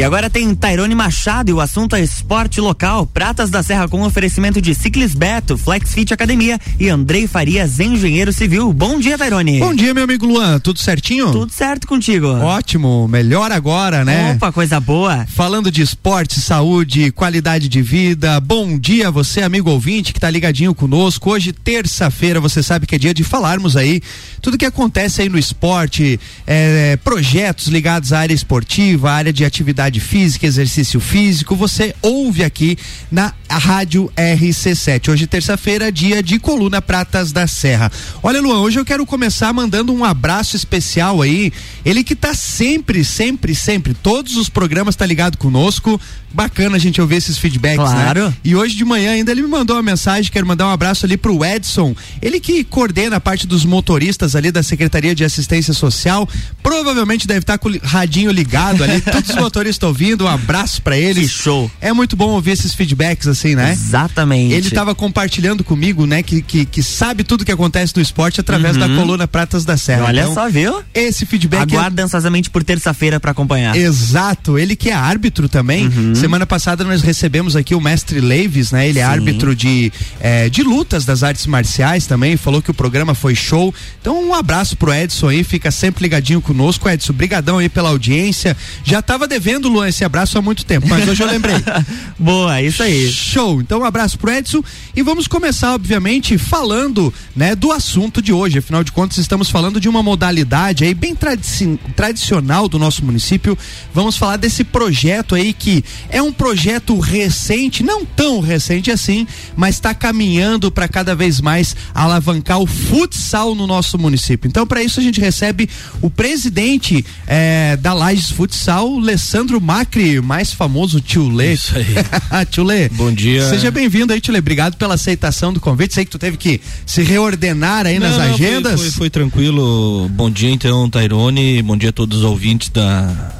E agora tem Tairone Machado e o assunto é esporte local. Pratas da Serra com oferecimento de Ciclis Beto, Flex Fit Academia e Andrei Farias, engenheiro civil. Bom dia, Tairone. Bom dia, meu amigo Luan. Tudo certinho? Tudo certo contigo. Ótimo. Melhor agora, né? Opa, coisa boa. Falando de esporte, saúde, qualidade de vida. Bom dia, você, amigo ouvinte, que tá ligadinho conosco. Hoje, terça-feira, você sabe que é dia de falarmos aí tudo que acontece aí no esporte, é, projetos ligados à área esportiva, à área de atividade física, exercício físico. Você ouve aqui na Rádio RC7. Hoje, terça-feira, dia de Coluna Pratas da Serra. Olha, Luan, hoje eu quero começar mandando um abraço especial aí. Ele que tá sempre, sempre, sempre, todos os programas tá ligado conosco. Bacana a gente ouvir esses feedbacks, né? claro. né? E hoje de manhã ainda ele me mandou uma mensagem, quero mandar um abraço ali pro Edson, ele que coordena a parte dos motoristas ali da Secretaria de Assistência Social, provavelmente deve estar tá com o radinho ligado ali, todos os motoristas ouvindo, um abraço para eles. Que show. É muito bom ouvir esses feedbacks assim, né? Exatamente. Ele estava compartilhando comigo, né, que, que, que, sabe tudo que acontece no esporte através uhum. da coluna Pratas da Serra. Olha então, só, viu? Esse feedback. Aguarda é... ansiosamente por terça-feira para acompanhar. Exato, ele que é árbitro também. Uhum. Semana passada nós recebemos aqui o mestre Leives, né? Ele é Sim. é árbitro de, é, de lutas das artes marciais também, falou que o programa foi show. Então um abraço pro Edson aí, fica sempre ligadinho conosco. Edson, brigadão aí pela audiência. Já tava devendo, Luan, esse abraço há muito tempo, mas hoje eu lembrei. Boa, isso aí. Show. Então um abraço pro Edson e vamos começar, obviamente, falando, né, do assunto de hoje. Afinal de contas, estamos falando de uma modalidade aí bem tradici tradicional do nosso município. Vamos falar desse projeto aí que é um projeto recente, não tão recente assim, mas está caminhando para cada vez mais alavancar o futsal no nosso município. Então, para isso, a gente recebe o presidente é, da Lages Futsal, Alessandro Macri, mais famoso Tio Lê. Isso aí. tio Lê. Bom dia. Seja bem-vindo aí, Tio Lê. Obrigado pela aceitação do convite. Sei que tu teve que se reordenar aí não, nas não, agendas. Foi, foi, foi tranquilo. Bom dia, então, Tairone. Bom dia a todos os ouvintes da,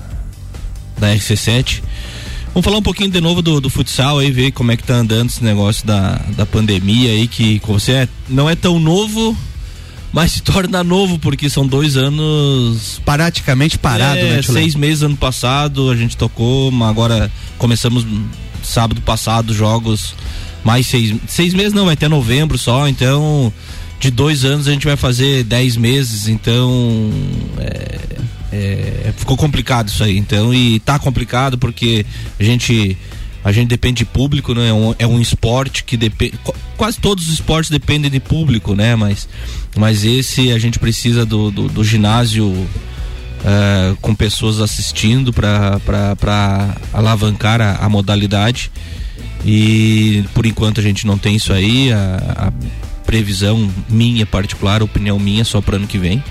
da RC7. Vamos falar um pouquinho de novo do, do, futsal aí, ver como é que tá andando esse negócio da, da pandemia aí, que com você é, não é tão novo, mas se torna novo, porque são dois anos. Praticamente parado, é, né, Seis meses ano passado, a gente tocou, agora começamos sábado passado jogos. Mais seis, seis meses não, vai até novembro só, então de dois anos a gente vai fazer dez meses, então é, é, ficou complicado isso aí. Então, e tá complicado porque a gente a gente depende de público, né? É um, é um esporte que depende. Quase todos os esportes dependem de público, né? Mas, mas esse a gente precisa do, do, do ginásio uh, com pessoas assistindo para alavancar a, a, modalidade. E por enquanto a gente não tem isso aí. A, a previsão minha particular, opinião minha, só para ano que vem.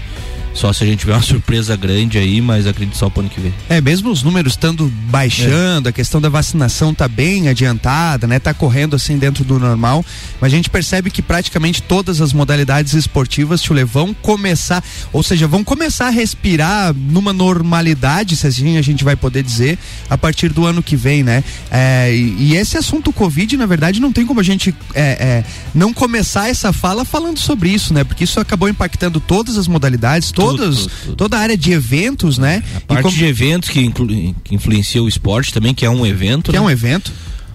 Só se a gente tiver uma surpresa grande aí, mas acredito só pro ano que vem. É, mesmo os números estando baixando, é. a questão da vacinação tá bem adiantada, né? Tá correndo assim dentro do normal, mas a gente percebe que praticamente todas as modalidades esportivas, Chule, vão começar, ou seja, vão começar a respirar numa normalidade, se assim a gente vai poder dizer, a partir do ano que vem, né? É, e, e, esse assunto Covid, na verdade, não tem como a gente é, é, não começar essa fala falando sobre isso, né? Porque isso acabou impactando todas as modalidades, todas, tudo, tudo. toda a área de eventos, né? A parte como... de eventos que, inclu... que influencia o esporte também, que é um evento. Que é né? é um evento.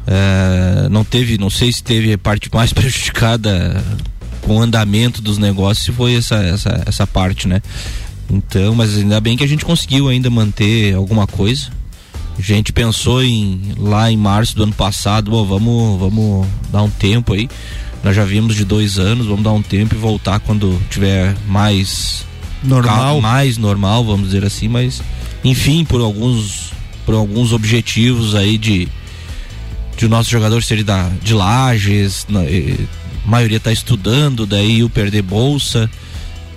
É, não teve, não sei se teve a parte mais prejudicada com o andamento dos negócios, se foi essa, essa, essa parte, né? Então, mas ainda bem que a gente conseguiu ainda manter alguma coisa. A gente pensou em lá em março do ano passado, oh, vamos, vamos dar um tempo aí. Nós já vimos de dois anos, vamos dar um tempo e voltar quando tiver mais normal, mais normal, vamos dizer assim, mas enfim, por alguns por alguns objetivos aí de de o nosso jogador ser da de lajes, na, a maioria está estudando, daí o perder bolsa.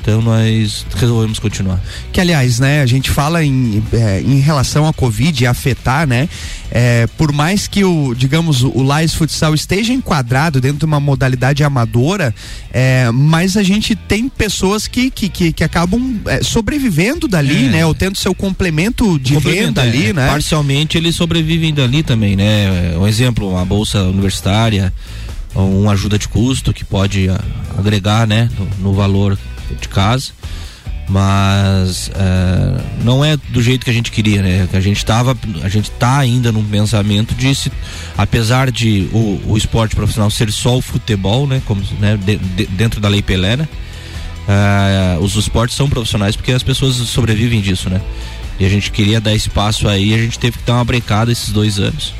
Então nós resolvemos continuar. Que aliás, né, a gente fala em, é, em relação à Covid afetar, né? É, por mais que o, digamos, o Lais Futsal esteja enquadrado dentro de uma modalidade amadora, é, mas a gente tem pessoas que, que, que, que acabam é, sobrevivendo dali, é. né? Ou tendo seu complemento de complemento, renda ali, é, né? Parcialmente eles sobrevivem dali também, né? Um exemplo, uma bolsa universitária, uma ajuda de custo que pode agregar, né? no, no valor de casa. mas uh, não é do jeito que a gente queria, né? A gente tava, a gente tá ainda num pensamento de se, apesar de o, o esporte profissional ser só o futebol, né? Como né? De, de, dentro da lei Pelé, né? Uh, os esportes são profissionais porque as pessoas sobrevivem disso, né? E a gente queria dar espaço aí, a gente teve que dar uma brecada esses dois anos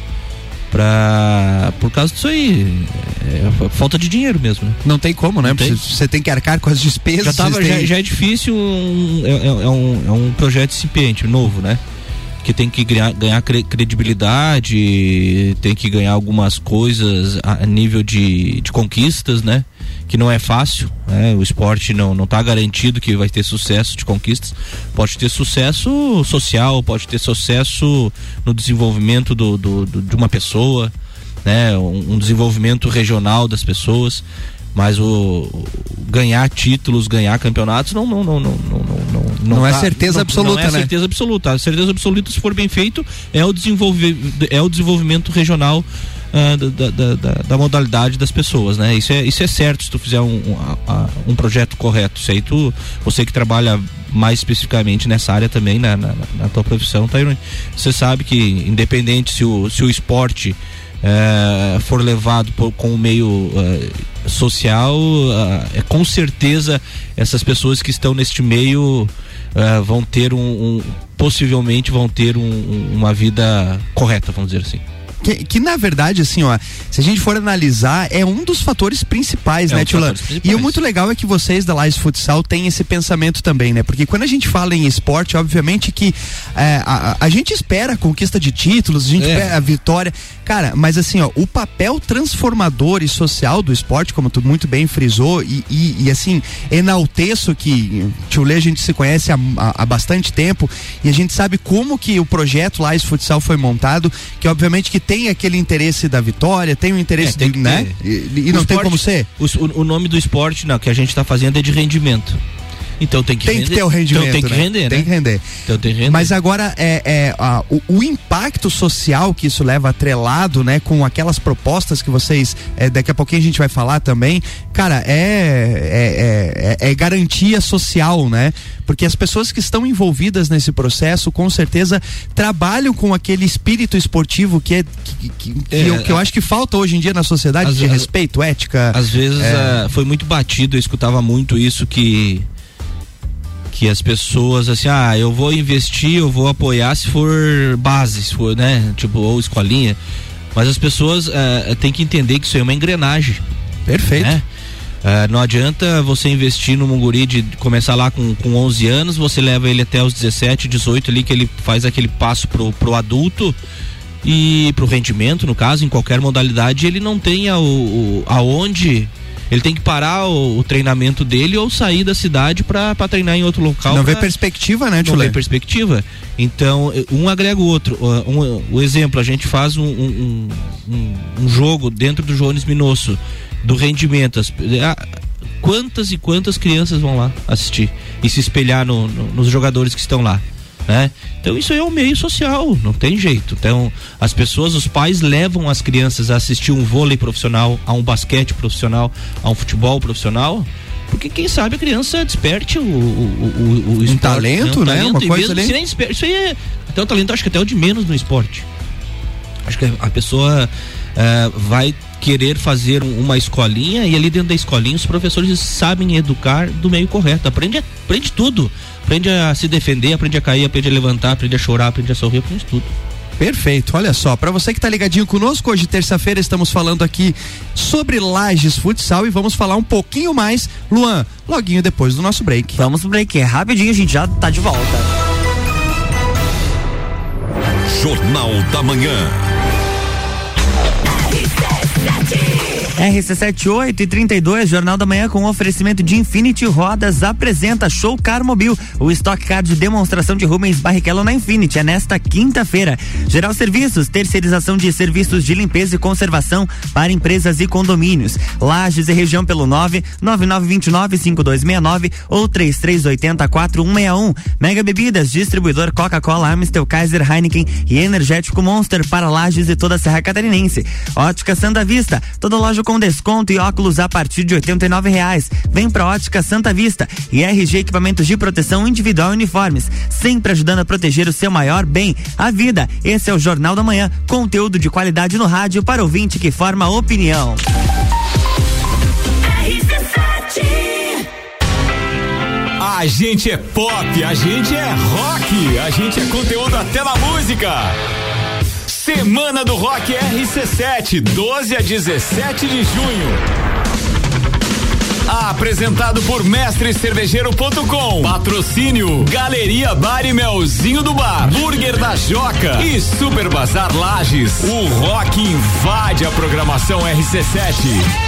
pra. Por causa disso aí. É, falta de dinheiro mesmo, né? Não tem como, né? Você tem. que arcar com as despesas. Já, tava, já, já, é difícil, um, é, é, é, um, é um projeto incipiente, novo, né? Que tem que ganhar, ganhar credibilidade, tem que ganhar algumas coisas a nível de, de conquistas, né? que não é fácil, né? o esporte não não está garantido que vai ter sucesso de conquistas, pode ter sucesso social, pode ter sucesso no desenvolvimento do, do, do de uma pessoa, né? Um, um, desenvolvimento regional das pessoas, mas o, ganhar títulos, ganhar campeonatos não não não não não não, não, não é tá, certeza absoluta, não é né? certeza absoluta. A certeza absoluta se for bem feito é o desenvolver é o desenvolvimento regional uh, da, da, da, da, modalidade das pessoas, né? Isso é, isso é certo se tu fizer um, um, projeto correto. Isso aí tu, você que trabalha mais especificamente nessa área também, na, na, na tua profissão, tá, você sabe que independente se o, se o esporte uh, for levado por, com o meio uh, social, é com certeza essas pessoas que estão neste meio vão ter um, um, possivelmente vão ter um, uma vida correta, vamos dizer assim. Que, que, na verdade, assim, ó, se a gente for analisar, é um dos fatores principais, é né, um Tio E o muito legal é que vocês da Lais Futsal têm esse pensamento também, né? Porque quando a gente fala em esporte, obviamente que é, a, a, gente espera a conquista de títulos, a gente é. espera a vitória. Cara, mas assim, ó, o papel transformador e social do esporte, como tu muito bem frisou, e, e, e assim, enalteço que Tio Lê a gente se conhece há, há, bastante tempo e a gente sabe como que o projeto Lais Futsal foi montado, que obviamente que tem aquele interesse da vitória, tem o interesse é, de, né? E, e não esporte, tem como ser. O, o, nome do esporte não, que a gente está fazendo é de rendimento. Então tem que tem render. que ter o rendimento. Então tem que né? render, Tem né? que render. Então tem que render. Mas agora é, é a, o, o, impacto social que isso leva atrelado, né, com aquelas propostas que vocês é, daqui a pouquinho a gente vai falar também, cara, é, é, é, é garantia social, né? Porque as pessoas que estão envolvidas nesse processo, com certeza, trabalham com aquele espírito esportivo que é que, que, que, é, eu, que eu, acho que falta hoje em dia na sociedade de respeito, ética. Às vezes uh, foi muito batido, eu escutava muito isso que que as pessoas assim, ah, eu vou investir, eu vou apoiar se for base, se for, né, tipo, ou escolinha. Mas as pessoas uh, têm que entender que isso é uma engrenagem. Perfeito. Né? Uh, não adianta você investir no Munguri de começar lá com, com 11 anos, você leva ele até os 17, 18 ali, que ele faz aquele passo pro, pro adulto e pro rendimento, no caso, em qualquer modalidade, ele não tenha o, o aonde ele tem que parar o, o treinamento dele ou sair da cidade para treinar em outro local. Não pra, vê perspectiva, né, Não vê perspectiva. Então, um agrega o outro. Um, o exemplo, a gente faz um, um, um, jogo dentro do Jones Minosso, do rendimento. As, a, quantas e quantas crianças vão lá assistir e se espelhar no, no, nos jogadores que estão lá? Né? Então isso é um meio social, não tem jeito. Então as pessoas, os pais levam as crianças a assistir um vôlei profissional, a um basquete profissional, a um futebol profissional. Porque quem sabe a criança desperte o, o, o, o um esporte, talento, né? Um talento, Uma coisa mesmo, isso aí é até o talento acho que até o de menos no esporte. Acho que a pessoa uh, vai querer fazer uma escolinha e ali dentro da escolinha os professores sabem educar do meio correto. Aprende, aprende tudo. Aprende a se defender, aprende a cair, aprende a levantar, aprende a chorar, aprende a sorrir, aprende tudo. Perfeito. Olha só, para você que está ligadinho conosco, hoje terça-feira estamos falando aqui sobre Lages Futsal e vamos falar um pouquinho mais, Luan, loguinho depois do nosso break. Vamos pro break, é rapidinho, a gente já tá de volta. Jornal da Manhã. RC78 e 32, Jornal da Manhã com oferecimento de Infinity Rodas apresenta Show Car Mobil, o Stock Car de demonstração de Rubens Barrichello na Infinity, é nesta quinta-feira. Geral Serviços, terceirização de serviços de limpeza e conservação para empresas e condomínios. Lages e região pelo 9 9929 5269 ou 3380 4161. Mega Bebidas, distribuidor Coca-Cola, Amstel, Kaiser, Heineken e Energético Monster para Lages e toda a Serra Catarinense. Ótica Sandavia Vista, toda loja com desconto e óculos a partir de R$ reais. Vem pra Ótica Santa Vista e RG Equipamentos de Proteção Individual e Uniformes, sempre ajudando a proteger o seu maior bem, a vida. Esse é o Jornal da Manhã, conteúdo de qualidade no rádio para ouvinte que forma opinião. A gente é pop, a gente é rock, a gente é conteúdo até na música. Semana do Rock RC7, 12 a 17 de junho. Apresentado por mestrecervejeiro.com. Patrocínio Galeria Bar e Melzinho do Bar. Burger da Joca e Super Bazar Lages. O rock invade a programação RC7.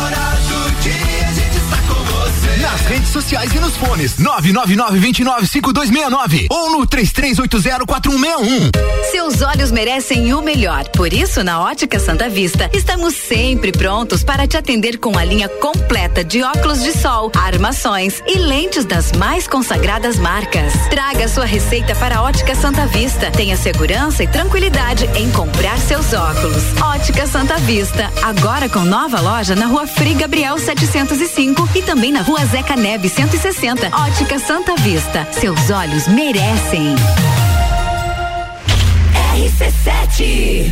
nas redes sociais e nos fones 999-295269 ou no 33804161. Seus olhos merecem o melhor. Por isso, na Ótica Santa Vista, estamos sempre prontos para te atender com a linha completa de óculos de sol, armações e lentes das mais consagradas marcas. Traga sua receita para a Ótica Santa Vista. Tenha segurança e tranquilidade em comprar seus óculos. Ótica Santa Vista, agora com nova loja na Rua Frei Gabriel 705 e também na Rua Zeca Neve 160. Ótica Santa Vista. Seus olhos merecem. RC7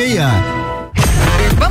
Vamos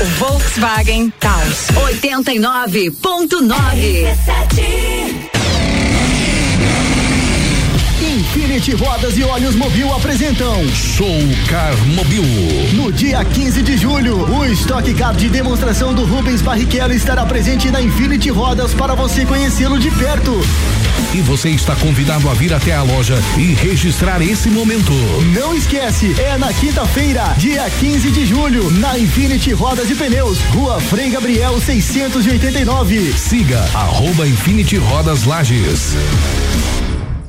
o Volkswagen Taos. 89.9 Infinity Rodas e Olhos Mobil apresentam Show Car Mobil. No dia 15 de julho, o Stock Car de demonstração do Rubens Barrichello estará presente na Infinity Rodas para você conhecê-lo de perto. E você está convidado a vir até a loja e registrar esse momento. Não esquece, é na quinta-feira, dia 15 de julho, na Infinity Rodas e Pneus, Rua Frei Gabriel 689. Siga arroba Infinity Rodas Lages.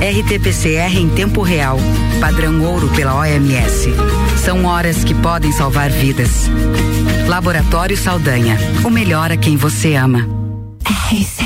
RT-PCR em tempo real, padrão ouro pela OMS. São horas que podem salvar vidas. Laboratório Saldanha, o melhor a quem você ama. RC7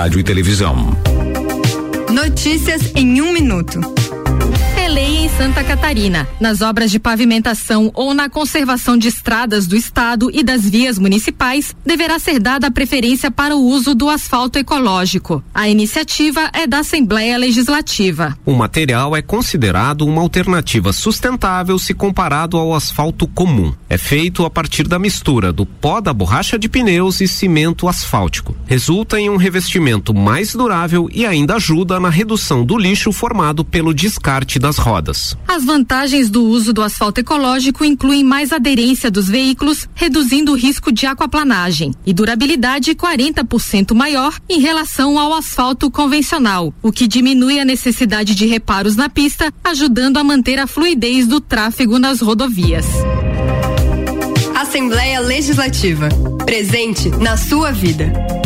e Televisão. Notícias em um minuto lei em Santa Catarina. Nas obras de pavimentação ou na conservação de estradas do estado e das vias municipais, deverá ser dada a preferência para o uso do asfalto ecológico. A iniciativa é da Assembleia Legislativa. O material é considerado uma alternativa sustentável se comparado ao asfalto comum. É feito a partir da mistura do pó da borracha de pneus e cimento asfáltico. Resulta em um revestimento mais durável e ainda ajuda na redução do lixo formado pelo descarte das rodas. As vantagens do uso do asfalto ecológico incluem mais aderência dos veículos, reduzindo o risco de aquaplanagem, e durabilidade 40% maior em relação ao asfalto convencional, o que diminui a necessidade de reparos na pista, ajudando a manter a fluidez do tráfego nas rodovias. Assembleia Legislativa. Presente na sua vida.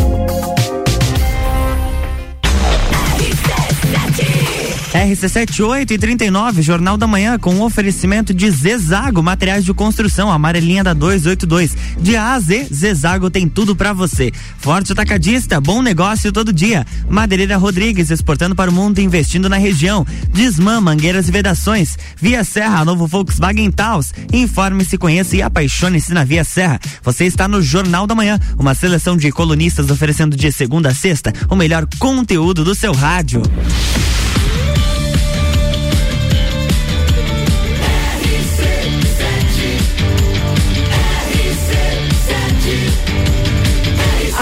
RC78 e 39, Jornal da Manhã, com oferecimento de Zezago, materiais de construção, amarelinha da 282. De A a Z, Zezago tem tudo para você. Forte atacadista, bom negócio todo dia. Madeireira Rodrigues, exportando para o mundo e investindo na região. Desmã, mangueiras e vedações. Via Serra, novo Volkswagen Taos. Informe-se, conheça e apaixone-se na Via Serra. Você está no Jornal da Manhã, uma seleção de colunistas oferecendo de segunda a sexta o melhor conteúdo do seu rádio.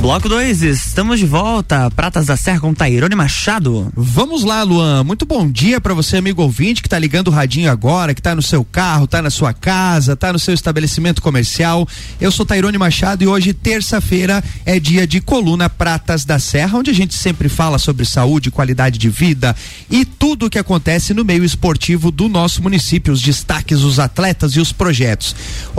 Bloco 2, estamos de volta. Pratas da Serra com Tairone Machado. Vamos lá, Luan. Muito bom dia para você, amigo ouvinte, que tá ligando o radinho agora, que tá no seu carro, tá na sua casa, tá no seu estabelecimento comercial. Eu sou Tairone Machado e hoje, terça-feira, é dia de coluna Pratas da Serra, onde a gente sempre fala sobre saúde, qualidade de vida e tudo o que acontece no meio esportivo do nosso município, os destaques, os atletas e os projetos.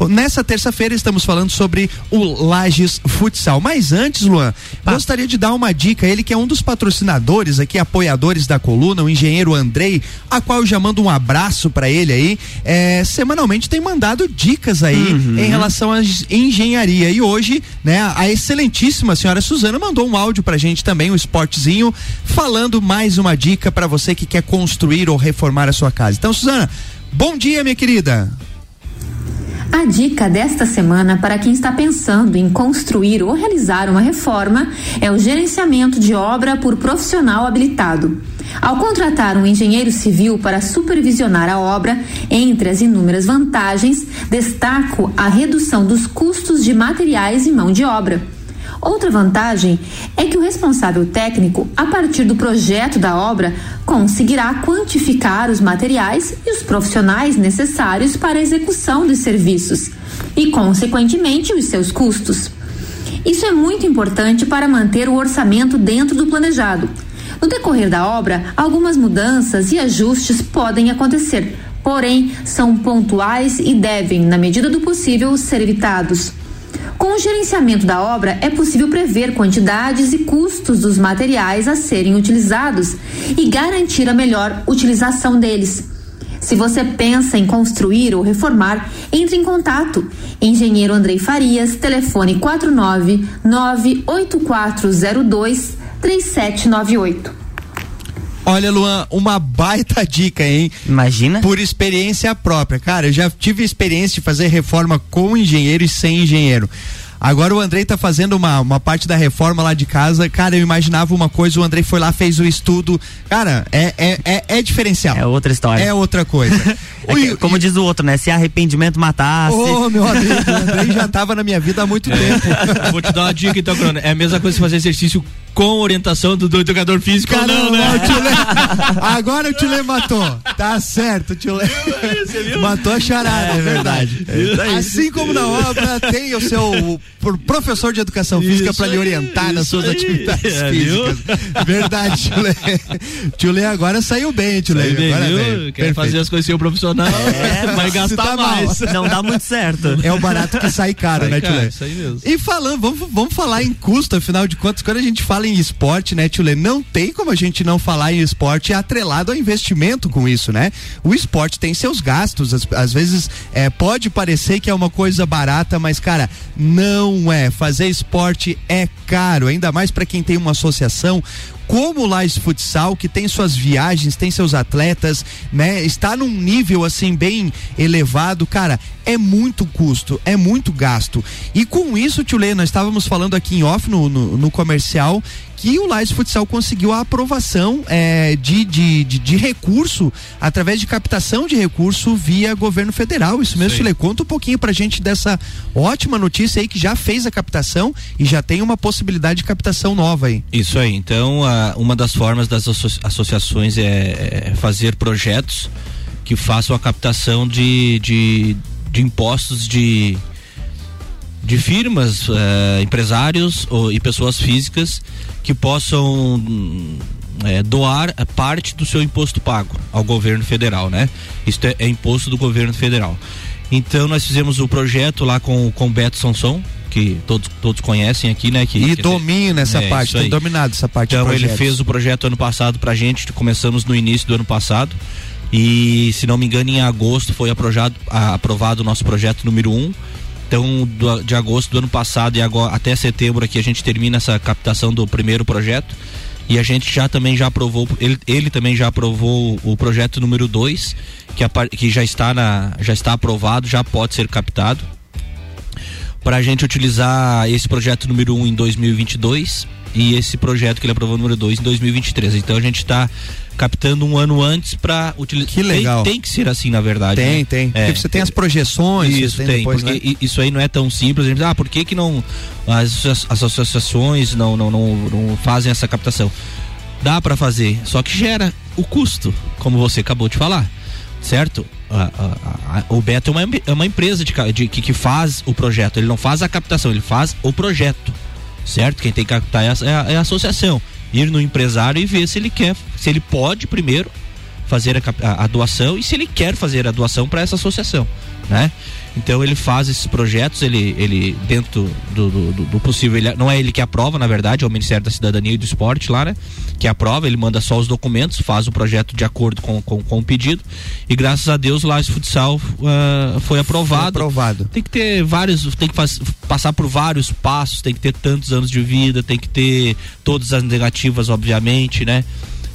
Nessa terça-feira estamos falando sobre o Lages Futsal. Mas antes antes, Luan, bah. gostaria de dar uma dica. Ele que é um dos patrocinadores aqui, apoiadores da coluna, o engenheiro Andrei, a qual eu já mando um abraço para ele aí. É, semanalmente tem mandado dicas aí uhum. em relação à engenharia. E hoje, né, a excelentíssima senhora Suzana mandou um áudio pra gente também, um esportezinho, falando mais uma dica para você que quer construir ou reformar a sua casa. Então, Suzana, bom dia, minha querida. A dica desta semana para quem está pensando em construir ou realizar uma reforma é o gerenciamento de obra por profissional habilitado. Ao contratar um engenheiro civil para supervisionar a obra, entre as inúmeras vantagens, destaco a redução dos custos de materiais e mão de obra. Outra vantagem é que o responsável técnico, a partir do projeto da obra, conseguirá quantificar os materiais e os profissionais necessários para a execução dos serviços e, consequentemente, os seus custos. Isso é muito importante para manter o orçamento dentro do planejado. No decorrer da obra, algumas mudanças e ajustes podem acontecer, porém são pontuais e devem, na medida do possível, ser evitados. Gerenciamento da obra, é possível prever quantidades e custos dos materiais a serem utilizados e garantir a melhor utilização deles. Se você pensa em construir ou reformar, entre em contato. Engenheiro Andrei Farias, telefone 49 98402 3798. Olha, Luan, uma baita dica, hein? Imagina. Por experiência própria. Cara, eu já tive experiência de fazer reforma com engenheiro e sem engenheiro. Agora o Andrei tá fazendo uma, uma parte da reforma lá de casa. Cara, eu imaginava uma coisa, o Andrei foi lá, fez o estudo. Cara, é, é, é, é diferencial. É outra história. É outra coisa. é que, como diz o outro, né? Se arrependimento matasse. Ô, oh, meu amigo, o Andrei já tava na minha vida há muito é. tempo. Vou te dar uma dica então, Bruno. É a mesma coisa que fazer exercício com orientação do, do educador físico Caramba, não, né? o agora o Tchulê matou. Tá certo, o Tchulê. Matou a charada, é verdade. É assim como na obra tem o seu professor de educação física para lhe orientar nas suas aí. atividades é, físicas. Viu? Verdade, Tchulê. Tchulê agora saiu bem, Tchulê. Saiu bem, agora viu? Quer Perfeito. fazer as coisas sem o profissional, é, vai gastar tá mais. Mal. Não dá muito certo. É o barato que sai caro, sai né, Tchulê? Isso aí mesmo. E falando, vamos, vamos falar em custo, afinal de contas, quando a gente fala em esporte, né, Tchulê, não tem como a gente não falar em esporte atrelado ao investimento com isso, né? O esporte tem seus gastos, às, às vezes é, pode parecer que é uma coisa barata, mas, cara, não é. Fazer esporte é caro, ainda mais para quem tem uma associação como o Lais Futsal, que tem suas viagens, tem seus atletas, né? Está num nível assim bem elevado, cara, é muito custo, é muito gasto. E com isso, Tio Lê, nós estávamos falando aqui em off no, no, no comercial que o Lais Futsal conseguiu a aprovação é, de, de, de, de, recurso, através de captação de recurso via governo federal. Isso mesmo, Chile. Conta um pouquinho pra gente dessa ótima notícia aí que já fez a captação e já tem uma possibilidade de captação nova aí. Isso aí. Então, a, uma das formas das associações é, é fazer projetos que façam a captação de, de, de impostos de de firmas, eh, empresários ou, e pessoas físicas que possam é, doar parte do seu imposto pago ao governo federal, né? Isto é, é, imposto do governo federal. Então nós fizemos o projeto lá com com Beto Sanson, que todos, todos conhecem aqui, né? Que, e domina essa é, parte, tem dominado essa parte. Então ele fez o projeto ano passado pra gente, começamos no início do ano passado. E se não me engano, em agosto foi aprovado, aprovado o nosso projeto número 1. Um, então, do, de agosto do ano passado e agora até setembro aqui a gente termina essa captação do primeiro projeto. E a gente já também já aprovou, ele, ele também já aprovou o projeto número 2, que, que já está na já está aprovado, já pode ser captado. Para a gente utilizar esse projeto número 1 um em 2022 e esse projeto que ele aprovou número 2 em 2023. Então a gente está captando um ano antes para utilizar. Que legal. Tem, tem, que ser assim, na verdade. Tem, né? tem. É, porque você tem as projeções. Isso, tem, depois, porque né? isso aí não é tão simples. A gente, ah, por que que não as, as associações não, não, não, não fazem essa captação? Dá para fazer, só que gera o custo, como você acabou de falar, certo? A, a, a, o Beto é uma, é uma empresa de, de, que, que faz o projeto, ele não faz a captação, ele faz o projeto, certo? Quem tem que captar é a, é é a associação ir no empresário e ver se ele quer, se ele pode primeiro fazer a, a, a doação e se ele quer fazer a doação para essa associação, né? Então ele faz esses projetos, ele, ele dentro do, do, do, possível, ele, não é ele que aprova, na verdade, é o Ministério da Cidadania e do Esporte lá, né? Que aprova, ele manda só os documentos, faz o projeto de acordo com, com, com o pedido e graças a Deus lá esse futsal uh, foi aprovado. Foi aprovado. Tem que ter vários, tem que faz, passar por vários passos, tem que ter tantos anos de vida, tem que ter todas as negativas, obviamente, né?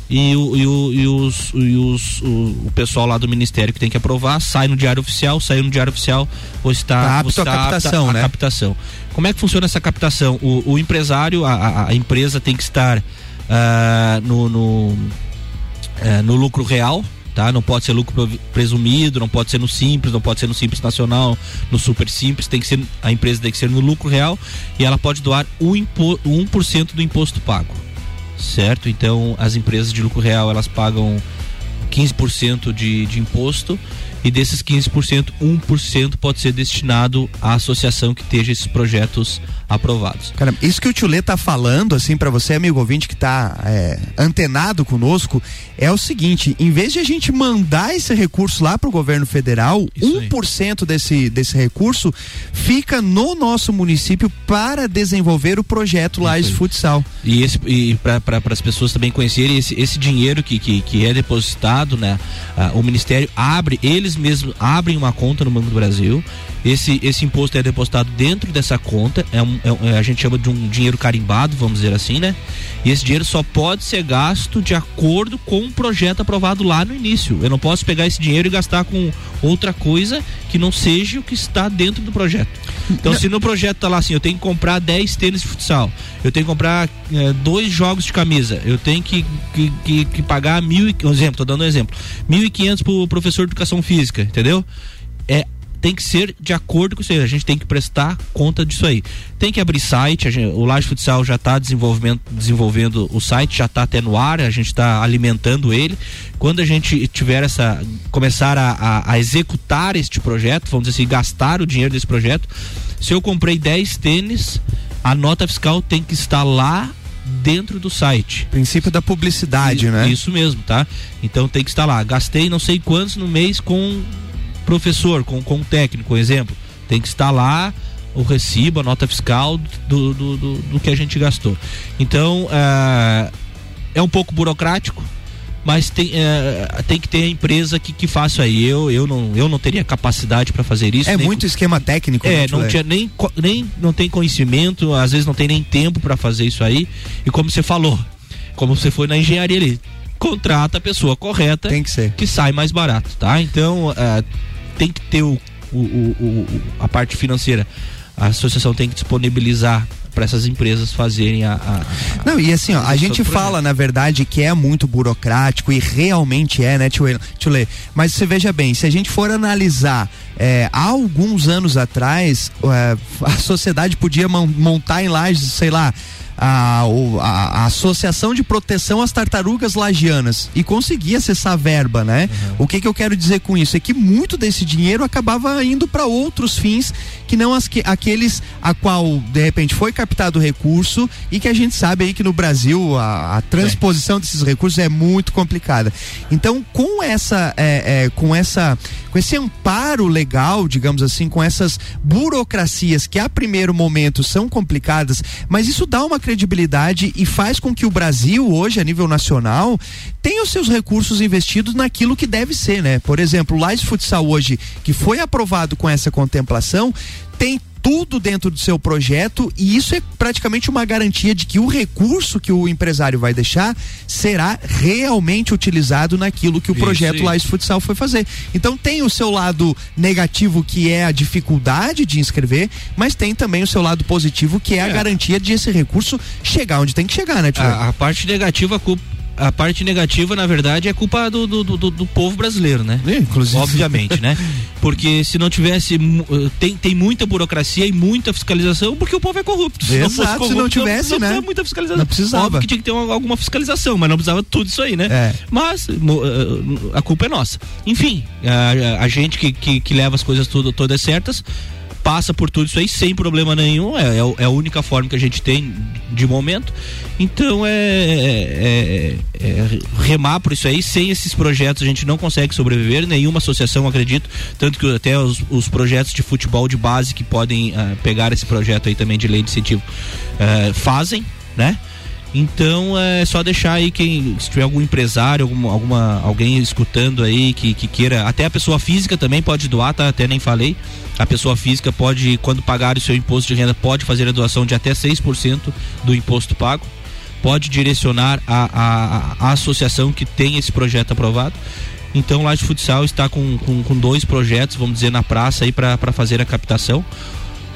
E, o, e, o, e, os, e os, o, o, pessoal lá do Ministério que tem que aprovar, sai no Diário Oficial, saiu no Diário Oficial, ou está, tá apto está a captação, apta, né? A captação. Como é que funciona essa captação? O, o empresário, a, a, empresa tem que estar uh, no, no, uh, no lucro real, tá? Não pode ser lucro presumido, não pode ser no simples, não pode ser no simples nacional, no super simples, tem que ser a empresa tem que ser no lucro real e ela pode doar o impo, 1% do imposto pago certo? Então as empresas de lucro real elas pagam 15% de, de imposto e desses 15%, 1% pode ser destinado à associação que esteja esses projetos aprovados. Cara, isso que o Tio Lê tá falando, assim, para você, amigo ouvinte que tá é, antenado conosco, é o seguinte: em vez de a gente mandar esse recurso lá pro governo federal, isso 1% aí. desse, desse recurso fica no nosso município para desenvolver o projeto Lages Futsal. E, esse, e para as pessoas também conhecerem, esse, esse dinheiro que, que, que é depositado, né? Ah, o Ministério abre, eles mesmos abrem uma conta no Banco do Brasil. Esse, esse imposto é depositado dentro dessa conta, é um, é, é, a gente chama de um dinheiro carimbado, vamos dizer assim, né? E esse dinheiro só pode ser gasto de acordo com um projeto aprovado lá no início. Eu não posso pegar esse dinheiro e gastar com outra coisa que não seja o que está dentro do projeto. Então, se no projeto tá lá assim, eu tenho que comprar 10 tênis de futsal, eu tenho que comprar é, dois jogos de camisa, eu tenho que, que, que, que pagar mil, um exemplo, tô dando um exemplo, mil e quinhentos pro professor de educação física, entendeu? É tem que ser de acordo com isso aí. A gente tem que prestar conta disso aí. Tem que abrir site, gente, o Laje Futsal já está desenvolvendo, desenvolvendo o site, já está até no ar, a gente está alimentando ele. Quando a gente tiver essa. começar a, a, a, executar este projeto, vamos dizer assim, gastar o dinheiro desse projeto, se eu comprei 10 tênis, a nota fiscal tem que estar lá dentro do site. Princípio da publicidade, isso, né? Isso mesmo, tá? Então tem que estar lá. Gastei não sei quantos no mês com professor, com, com técnico, exemplo, tem que estar lá o recibo, a nota fiscal do, do, do, do que a gente gastou. Então, é, é um pouco burocrático, mas tem, é, tem que ter a empresa que, que faça aí. Eu, eu, não, eu não teria capacidade para fazer isso. É muito esquema técnico. É, não tinha nem, nem não tem conhecimento, às vezes não tem nem tempo para fazer isso aí. E como você falou, como você foi na engenharia ali, contrata a pessoa correta. Tem que ser. Que sai mais barato, tá? Então, uh, tem que ter o, o, o, a parte financeira. A associação tem que disponibilizar para essas empresas fazerem a, a, Não, e assim, ó, a gente fala, na verdade, que é muito burocrático e realmente é, né, Lê? Mas você veja bem, se a gente for analisar é, há alguns anos atrás, é, a sociedade podia montar em lajes, sei lá, a, a, a, Associação de Proteção às Tartarugas Lagianas e conseguia acessar verba, né? Uhum. O que, que eu quero dizer com isso? É que muito desse dinheiro acabava indo para outros fins que não as, que, aqueles a qual de repente foi captado o recurso e que a gente sabe aí que no Brasil a, a transposição desses recursos é muito complicada. Então, com essa, é, é, com essa, com esse amparo legal, digamos assim, com essas burocracias que a primeiro momento são complicadas, mas isso dá uma credibilidade e faz com que o Brasil, hoje, a nível nacional, tenha os seus recursos investidos naquilo que deve ser, né? Por exemplo, o Lais Futsal hoje, que foi aprovado com essa contemplação, tem tudo dentro do seu projeto e isso é praticamente uma garantia de que o recurso que o empresário vai deixar será realmente utilizado naquilo que o projeto Lais Futsal foi fazer. Então tem o seu lado negativo que é a dificuldade de inscrever, mas tem também o seu lado positivo que é, é. a garantia de esse recurso chegar onde tem que chegar, né, a, a, parte negativa a parte negativa, na verdade, é culpa do, do, do, do povo brasileiro, né? É, inclusive. Obviamente, né? Porque se não tivesse. Eh, tem, tem muita burocracia e muita fiscalização, porque o povo é corrupto. Se Exato, não, corrupto, se não tivesse, não, não né? muita fiscalização. Não precisava. Óbvio que tinha que ter uma, alguma fiscalização, mas não precisava tudo isso aí, né? É. Mas eh, a culpa é nossa. Enfim, a, a gente que, que, que leva as coisas tudo, todas certas passa por tudo isso aí sem problema nenhum. É, é, é, a única forma que a gente tem de momento. Então é, é, é, é, remar por isso aí. Sem esses projetos a gente não consegue sobreviver. Nenhuma associação, acredito. Tanto que até os, os projetos de futebol de base que podem uh, pegar esse projeto aí também de lei de incentivo uh, fazem, né? Então é só deixar aí quem se tiver algum empresário, alguma, alguma alguém escutando aí que, que queira, até a pessoa física também pode doar, tá? Até nem falei. A pessoa física pode, quando pagar o seu imposto de renda, pode fazer a doação de até 6% do imposto pago. Pode direcionar a, a, a, associação que tem esse projeto aprovado. Então, o Laje Futsal está com, com, com, dois projetos, vamos dizer, na praça aí para fazer a captação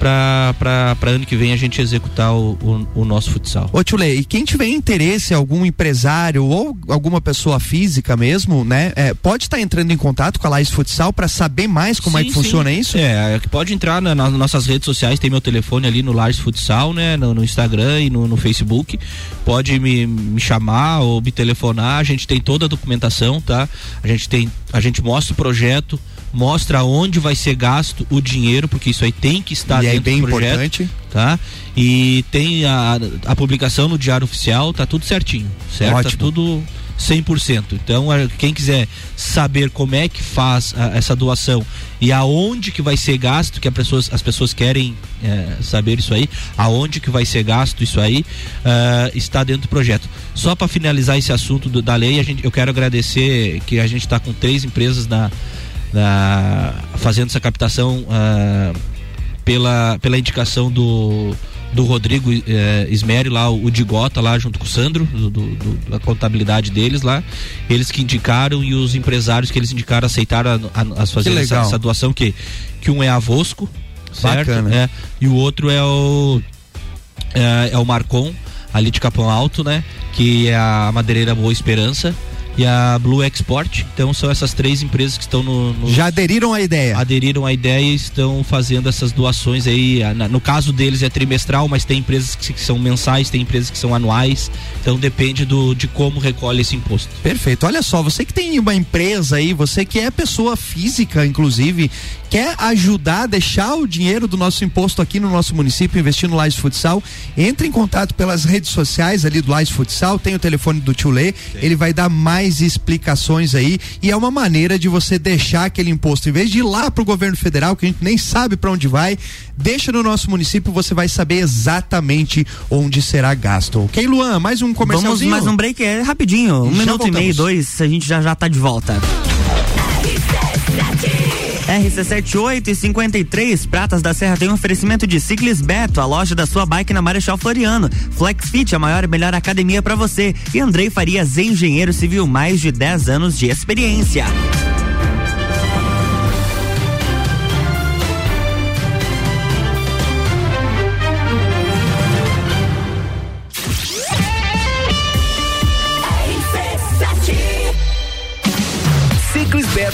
para ano que vem a gente executar o, o, o nosso futsal. Ô Tchule, e quem tiver interesse, algum empresário ou alguma pessoa física mesmo, né, é, pode estar tá entrando em contato com a Laís Futsal para saber mais como sim, é que sim. funciona isso? É, é pode entrar na, nas nossas redes sociais, tem meu telefone ali no Laís Futsal, né, no, no Instagram e no, no, Facebook. Pode me, me chamar ou me telefonar, a gente tem toda a documentação, tá? A gente tem, a gente mostra o projeto, mostra onde vai ser gasto o dinheiro, porque isso aí tem que estar e é dentro é bem do projeto, importante. tá? E tem a, a publicação no Diário Oficial, tá tudo certinho, certo? Tá Ótimo. Tá tudo 100%. Então, quem quiser saber como é que faz a, essa doação e aonde que vai ser gasto, que as pessoas, as pessoas querem é, saber isso aí, aonde que vai ser gasto isso aí, uh, está dentro do projeto. Só para finalizar esse assunto do, da lei, a gente, eu quero agradecer que a gente está com três empresas na fazendo essa captação uh, pela, pela indicação do, do Rodrigo eh, Ismeri lá, o Digota lá junto com o Sandro, do, do, do, da contabilidade deles lá, eles que indicaram e os empresários que eles indicaram aceitaram a, a, a fazer essa, essa, doação que, que um é a Vosco, certo? Bacana. É, e o outro é o é, é o Marcon, ali de Capão Alto, né? Que é a madeireira Boa Esperança e a Blue Export. Então são essas três empresas que estão no, no, Já aderiram à ideia? Aderiram à ideia e estão fazendo essas doações aí. No caso deles é trimestral, mas tem empresas que, que são mensais, tem empresas que são anuais. Então depende do, de como recolhe esse imposto. Perfeito. Olha só, você que tem uma empresa aí, você que é pessoa física, inclusive, quer ajudar, deixar o dinheiro do nosso imposto aqui no nosso município, investir no Lais Futsal, entre em contato pelas redes sociais ali do Lais Futsal, tem o telefone do Tio Lê, ele vai dar mais explicações aí e é uma maneira de você deixar aquele imposto, em vez de ir lá pro governo federal, que a gente nem sabe para onde vai, deixa no nosso município, você vai saber exatamente onde será gasto. Ok, Luan? Mais um comercialzinho? Vamos mais um break, é rapidinho, um minuto e meio, dois, a gente já já tá de volta. RC78 e 53, Pratas da Serra tem um oferecimento de Ciclis Beto, a loja da sua bike na Marechal Floriano. Flexfit, a maior e melhor academia para você. E Andrei Farias, engenheiro civil, mais de 10 anos de experiência.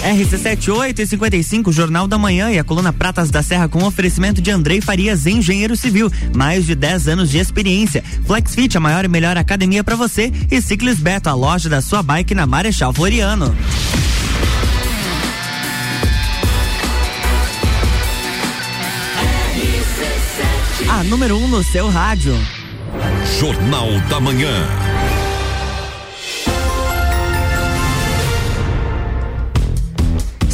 RC78 e 55, Jornal da Manhã e a coluna Pratas da Serra com oferecimento de Andrei Farias, engenheiro civil, mais de 10 anos de experiência. Flexfit, a maior e melhor academia para você e Ciclis Beto, a loja da sua bike na Marechal Floriano. A número 1 um no seu rádio. Jornal da Manhã.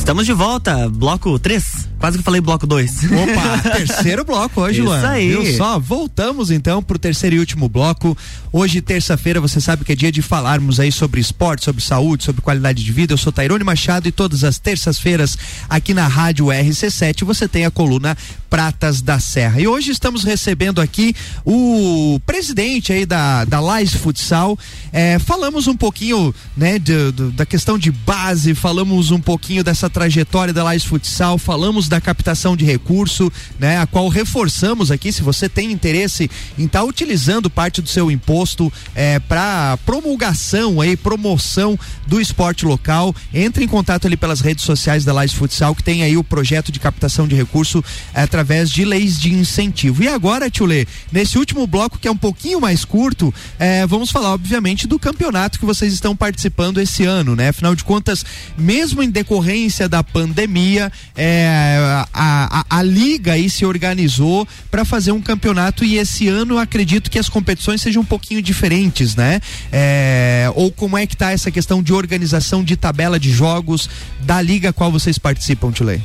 Estamos de volta, bloco 3. Quase que falei bloco 2. Opa, terceiro bloco hoje, Luan. Isso aí. Viu só? Voltamos então pro terceiro e último bloco. Hoje, terça-feira, você sabe que é dia de falarmos aí sobre esporte, sobre saúde, sobre qualidade de vida. Eu sou Tairone Machado e todas as terças-feiras aqui na Rádio RC7 você tem a coluna Pratas da Serra. E hoje estamos recebendo aqui o presidente aí da, da Lais Futsal. É, falamos um pouquinho, né, de, de, da questão de base, falamos um pouquinho dessa trajetória da Lais Futsal, falamos da captação de recurso, né, a qual reforçamos aqui, se você tem interesse em estar tá utilizando parte do seu imposto é, para promulgação aí, promoção do esporte local, entre em contato ali pelas redes sociais da Lais Futsal, que tem aí o projeto de captação de recurso é, através de leis de incentivo. E agora, Tchulê, nesse último bloco que é um pouquinho mais curto, é, vamos falar, obviamente, do campeonato que vocês estão participando esse ano, né? Afinal de contas, mesmo em decorrência da pandemia, é, a, a, a, liga aí se organizou para fazer um campeonato e esse ano acredito que as competições sejam um pouquinho diferentes, né? É, ou como é que tá essa questão de organização de tabela de jogos da liga a qual vocês participam, Tchulê?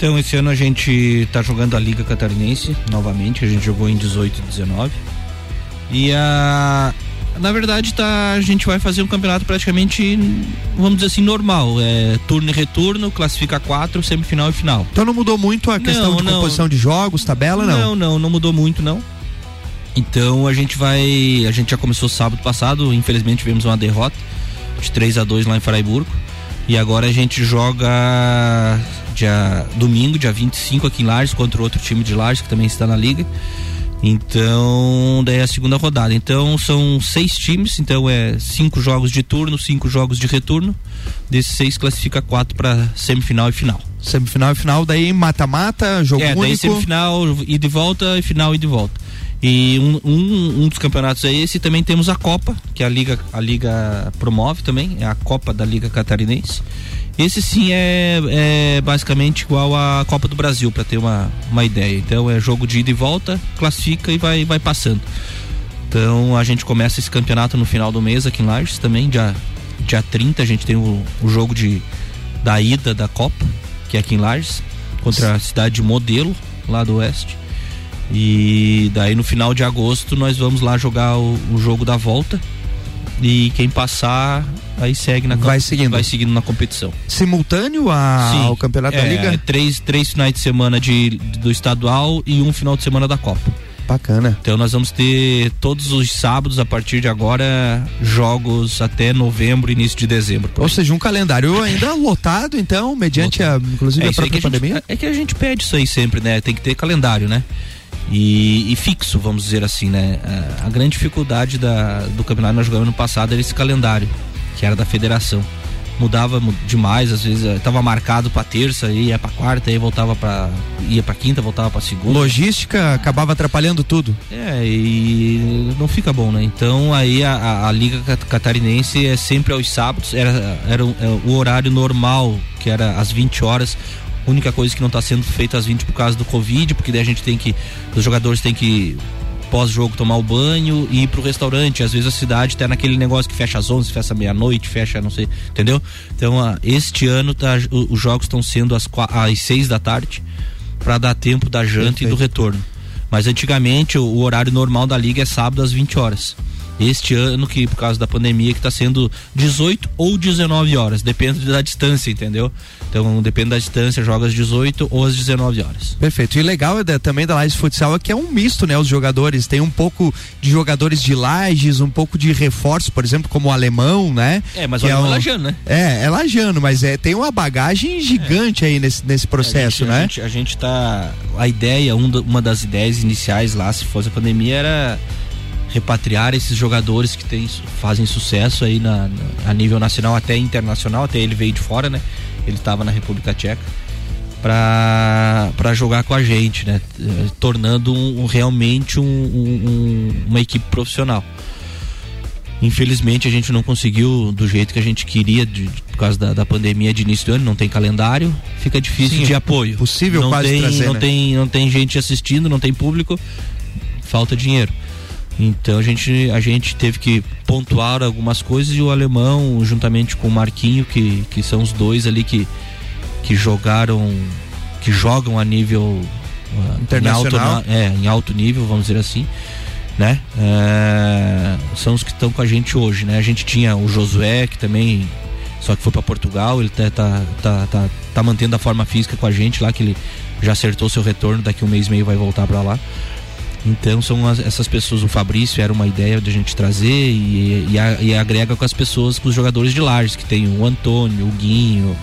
Então, esse ano a gente tá jogando a Liga Catarinense novamente, a gente jogou em 18 e 19. E a. Na verdade, tá, a gente vai fazer um campeonato praticamente, vamos dizer assim, normal. É turno e retorno, classifica quatro, semifinal e final. Então não mudou muito a questão Não, de não. composição de jogos, tabela, não? Não, não, não mudou muito, não. Então a gente vai. A gente já começou sábado passado, infelizmente tivemos uma derrota de 3 a 2 lá em Fraiburgo. E agora a gente joga dia domingo, dia 25 aqui em Lages, contra outro time de Lages que também está na liga. Então, daí é a segunda rodada. Então são seis times, então é cinco jogos de turno, cinco jogos de retorno. Desses seis classifica quatro para semifinal e final. Semifinal e final, daí mata-mata, jogo é, daí único. semifinal, ida e volta e final e volta. E um, um, um dos campeonatos é esse, e também temos a Copa, que a Liga, a Liga promove também, é a Copa da Liga Catarinense. Esse sim é, é basicamente igual à Copa do Brasil, para ter uma, uma ideia. Então é jogo de ida e volta, classifica e vai, vai passando. Então a gente começa esse campeonato no final do mês aqui em Lages também, dia, dia 30 a gente tem o, o jogo de, da ida da Copa, que é aqui em Lages, contra a cidade de Modelo, lá do Oeste. E daí no final de agosto nós vamos lá jogar o, o jogo da volta. E quem passar aí segue na Vai seguindo. vai seguindo na competição. Simultâneo a- Sim. ao campeonato da É, Liga? Três, três finais de semana de, do estadual e um final de semana da Copa. Bacana. Então nós vamos ter todos os sábados a partir de agora jogos até novembro, início de dezembro. Ou aí. seja, um calendário ainda lotado, então, mediante a, inclusive É a própria a gente- pandemia. é que a gente pede isso aí sempre, né? Tem que ter calendário, né? E, e fixo, vamos dizer assim, né? A, grande dificuldade da, do campeonato que nós jogamos no passado era esse calendário, que era da federação. Mudava mu- demais, às vezes eh, tava marcado pra terça, ia pra quarta, aí voltava pra. ia pra quinta, voltava pra segunda. Logística acabava atrapalhando tudo. É, e não fica bom, né? Então aí a, a- a Liga Cat- Catarinense é sempre aos sábados, era, era o, é o horário normal, que era às 20 horas. A única coisa que não está sendo feita às 20 por causa do Covid, porque daí a gente tem que. Os jogadores têm que pós-jogo tomar o banho e ir pro restaurante. Às vezes a cidade tá naquele negócio que fecha às 11, fecha meia-noite, fecha não sei, entendeu? Então, ah, este ano tá, os jogos estão sendo às, às 6 da tarde para dar tempo da janta e do retorno. Mas antigamente o, o horário normal da liga é sábado às 20 horas. Este ano, que por causa da pandemia, que está sendo 18 ou 19 horas, depende da distância, entendeu? Então depende da distância, joga às 18 ou às 19 horas. Perfeito. E legal é também da Lages Futsal é que é um misto, né? Os jogadores. Tem um pouco de jogadores de Lages, um pouco de reforço, por exemplo, como o alemão, né? É, mas o alemão é um- lajano, né? É, é lajano, mas é, tem uma bagagem gigante aí nesse, nesse processo, a gente, né? A gente, a gente tá. A ideia, um uma das ideias iniciais lá, se fosse a pandemia, era repatriar esses jogadores que tem, fazem sucesso aí na, na- a nível nacional até internacional, até ele veio de fora, né? Ele estava na República Tcheca para jogar com a gente, né? Eh, Tornando um- um- realmente um- um- um- uma equipe profissional. Infelizmente a gente não conseguiu do jeito que a gente queria de- de- por causa da, da pandemia de início do ano, não tem calendário, fica difícil Sim, de é apoio. possível não quase tem, trazer, não né? tem não tem gente assistindo, não tem público, falta dinheiro. Então a gente a gente teve que pontuar algumas coisas e o alemão juntamente com o Marquinho que, que são os dois ali que que jogaram que jogam a nível ah, Internacional. Em alto, é, em alto nível, vamos dizer assim né? É, são os que estão com a gente hoje, né? A gente tinha o Josué, que também só que foi para Portugal, ele tá, tá, tá, tá, tá mantendo a forma física com a gente lá, que ele já acertou seu retorno, daqui um mês e meio vai voltar para lá. Então são as- essas pessoas, o Fabrício era uma ideia de a gente trazer e, e, a- e agrega com as pessoas, com os jogadores de Lages, que tem o Antônio, o Guinho,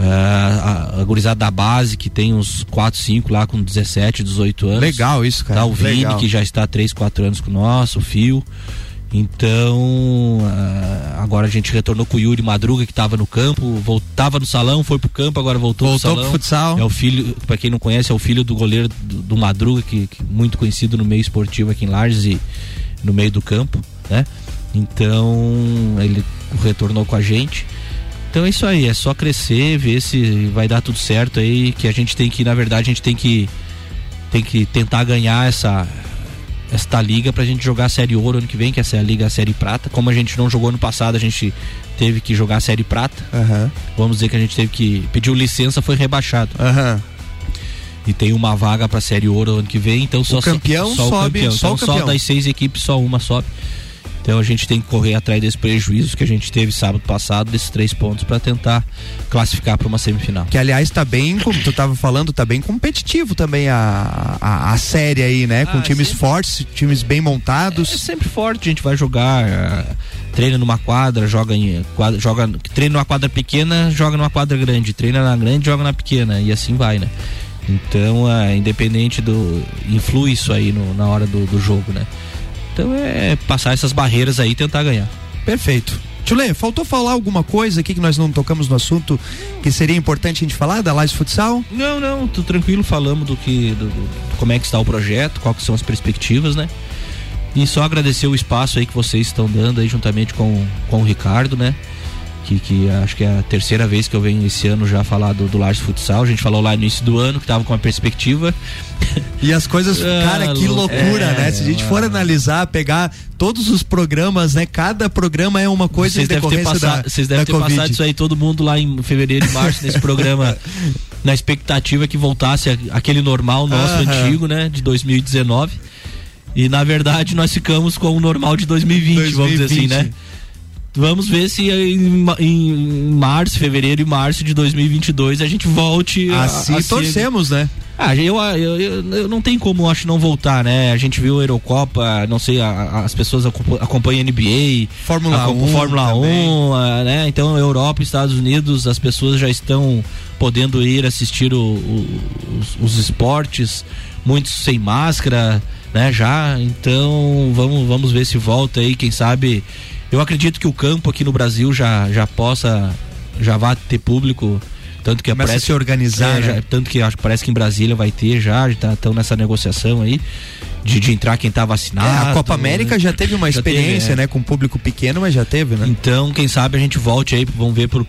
ah, a, a gurizada da base, que tem uns 4, 5 lá com 17, 18 anos. Legal isso, cara. Tá o Vini, Legal. que já está há 3, 4 anos com o nosso, o Fio. Então, ah, agora a gente retornou com o Yuri Madruga, que estava no campo, voltava no salão, foi pro campo, agora voltou, Voltou pro pro salão. futsal. É o filho, para quem não conhece, é o filho do goleiro do, do Madruga, que, que muito conhecido no meio esportivo aqui em Lages e no meio do campo, né? Então, ele retornou com a gente. Então é isso aí, é só crescer, ver se vai dar tudo certo aí, que a gente tem que, na verdade, a gente tem que tem que tentar ganhar essa esta liga pra gente jogar a série ouro ano que vem, que essa é a liga a série prata. Como a gente não jogou ano passado, a gente teve que jogar a série prata. Aham. Vamos dizer que a gente teve que pediu licença, foi rebaixado. Aham. e tem uma vaga para Série Ouro ano que vem, então só o campeão só, só o sobe, campeão. só Então, o campeão. só das seis equipes só uma sobe. Então a gente tem que correr atrás desse prejuízo que a gente teve sábado passado, desses três pontos, para tentar classificar para uma semifinal. Que aliás tá bem, como tu tava falando, tá bem competitivo também a, a, a série aí, né? Com Ah, times sempre- fortes, times bem montados. É sempre forte, a gente vai jogar, ah, treina numa quadra, joga em quadra, joga, treina numa quadra pequena, joga numa quadra grande, treina na grande, joga na pequena e assim vai, né? Então, ah, independente do influi isso aí no- na hora do, do jogo, né? Então é passar essas barreiras aí e tentar ganhar. Perfeito. Tchulê, faltou falar alguma coisa aqui que nós não tocamos no assunto que seria importante a gente falar da Lages Futsal? Não, não, tô tranquilo, falamos do que, do, do- como é que está o projeto, quais são as perspectivas, né? E só agradecer o espaço aí que vocês estão dando aí juntamente com, com o Ricardo, né? Que, que acho que é a terceira vez que eu venho esse ano já falar do, do Lages Futsal. A gente falou lá no início do ano que tava com uma perspectiva. E as coisas, Ah, cara, que loucura, É, né? Se a gente for analisar, pegar todos os programas, né? Cada programa é uma coisa Vocês em devem ter, decorrência passado, da, vocês devem ter Covid. passado isso aí, todo mundo lá em fevereiro e março, nesse programa, na expectativa que voltasse aquele normal nosso Aham. antigo, né? De 2019. E na verdade nós ficamos com o normal de 2020, vamos dizer assim, 2020. né? Vamos ver se em, em março, fevereiro e março de 2022 a gente volte a- Assim a ser- torcemos, né? ah, eu, eu, eu, eu não tem como, acho, não voltar, né? A gente viu a Eurocopa, não sei, a- a- as pessoas acompa- acompanham NBA, Fórmula acompa- 1 Fórmula também. 1, ah, né? Então, Europa, Estados Unidos, as pessoas já estão podendo ir assistir o- o- os, os esportes, muitos sem máscara, né? Já, então vamos, vamos ver se volta aí, quem sabe. Eu acredito que o campo aqui no Brasil já, já possa, já vai ter público. Tanto que Começa a parece- se organizar, é, né? já- tanto que acho parece que em Brasília vai ter já, estão nessa negociação aí de, de entrar quem tá vacinado. É, a Copa América já teve uma Já teve, experiência, é. né? Com público pequeno, mas já teve, né? Então, quem sabe a gente volte aí, vamos ver pro.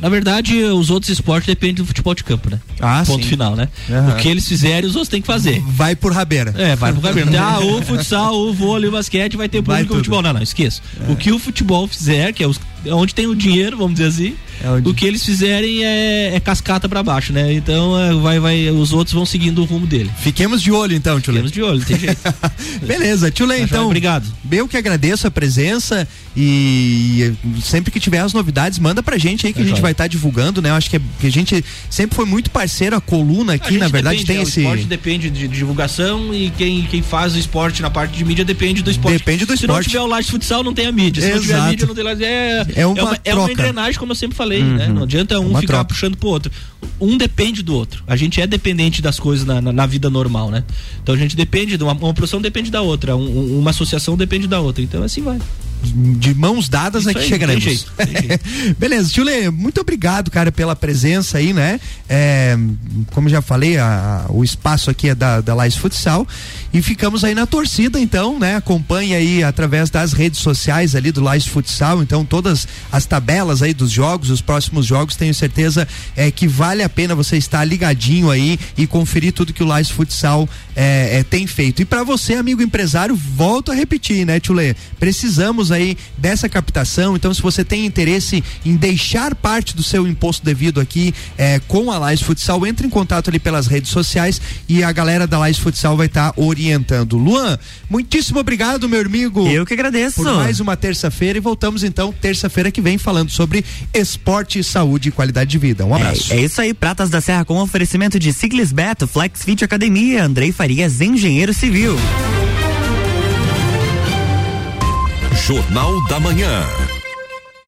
Na verdade, os outros esportes dependem do futebol de campo, né? Ah, Ponto sim. final, né? Aham. O que eles fizerem, os outros têm que fazer. Vai por rabeira. É, vai pro cabelo. Ah, o futsal, o vôlei, o basquete vai ter Vai público tudo. o futebol. Não, não, esqueça. O que o futebol fizer, que é os- é onde tem o dinheiro, vamos dizer assim, É onde- o que eles fizerem é, é cascata pra baixo, né? Então é, vai, vai, os outros vão seguindo o rumo dele. Fiquemos de olho então, Tchulê. Fiquemos de olho, tem jeito. Beleza, Tchulê, Tá então. obrigado. Eu que agradeço a presença e sempre que tiver as novidades, manda pra gente aí que Tá a gente joia. vai estar divulgando, né? Eu acho que, é- que a gente sempre foi muito parceiro, a coluna A aqui, gente na verdade, depende, tem é, esse. O esporte depende de, de divulgação e quem, quem faz o esporte na parte de mídia depende do esporte. Depende do Se não esporte. tiver o laje futsal, não tem a mídia. Se não tiver a Exato. mídia, não tem laje. É, É uma é, uma, é uma engrenagem, como eu sempre falei, Uhum. né? Não adianta um Uma ficar troca. puxando pro outro. Um depende do outro. A gente é dependente das coisas na, na, na vida normal, né? Então a gente depende de uma, uma profissão depende da outra, um- uma associação depende da outra. Então assim vai. De mãos dadas Isso é que aí, chegaremos. tem jeito, tem Beleza, Tchule, muito obrigado, cara, pela presença aí, né? É, como já falei, a- a- o espaço aqui é da, da Lais Futsal e ficamos aí na torcida, então, né? Acompanhe aí através das redes sociais ali do Lais Futsal, então todas as tabelas aí dos jogos, os próximos jogos, tenho certeza é, que vale a pena você estar ligadinho aí e conferir tudo que o Lais Futsal é, é, tem feito. E para você, amigo empresário, volto a repetir, né, Tchule? Precisamos aí dessa captação. Então, se você tem interesse em deixar parte do seu imposto devido aqui é, com a Lais Futsal, entre em contato ali pelas redes sociais e a galera da Lais Futsal vai estar orientando. Luan, muitíssimo obrigado, meu amigo. Eu que agradeço. Por mais uma terça-feira e voltamos então terça-feira que vem falando sobre esporte, saúde e qualidade de vida. Um abraço. É, é isso aí, Pratas da Serra com oferecimento de Ciclis Beto, Flex Fit Academia, Andrei Farias, engenheiro civil. Jornal da Manhã.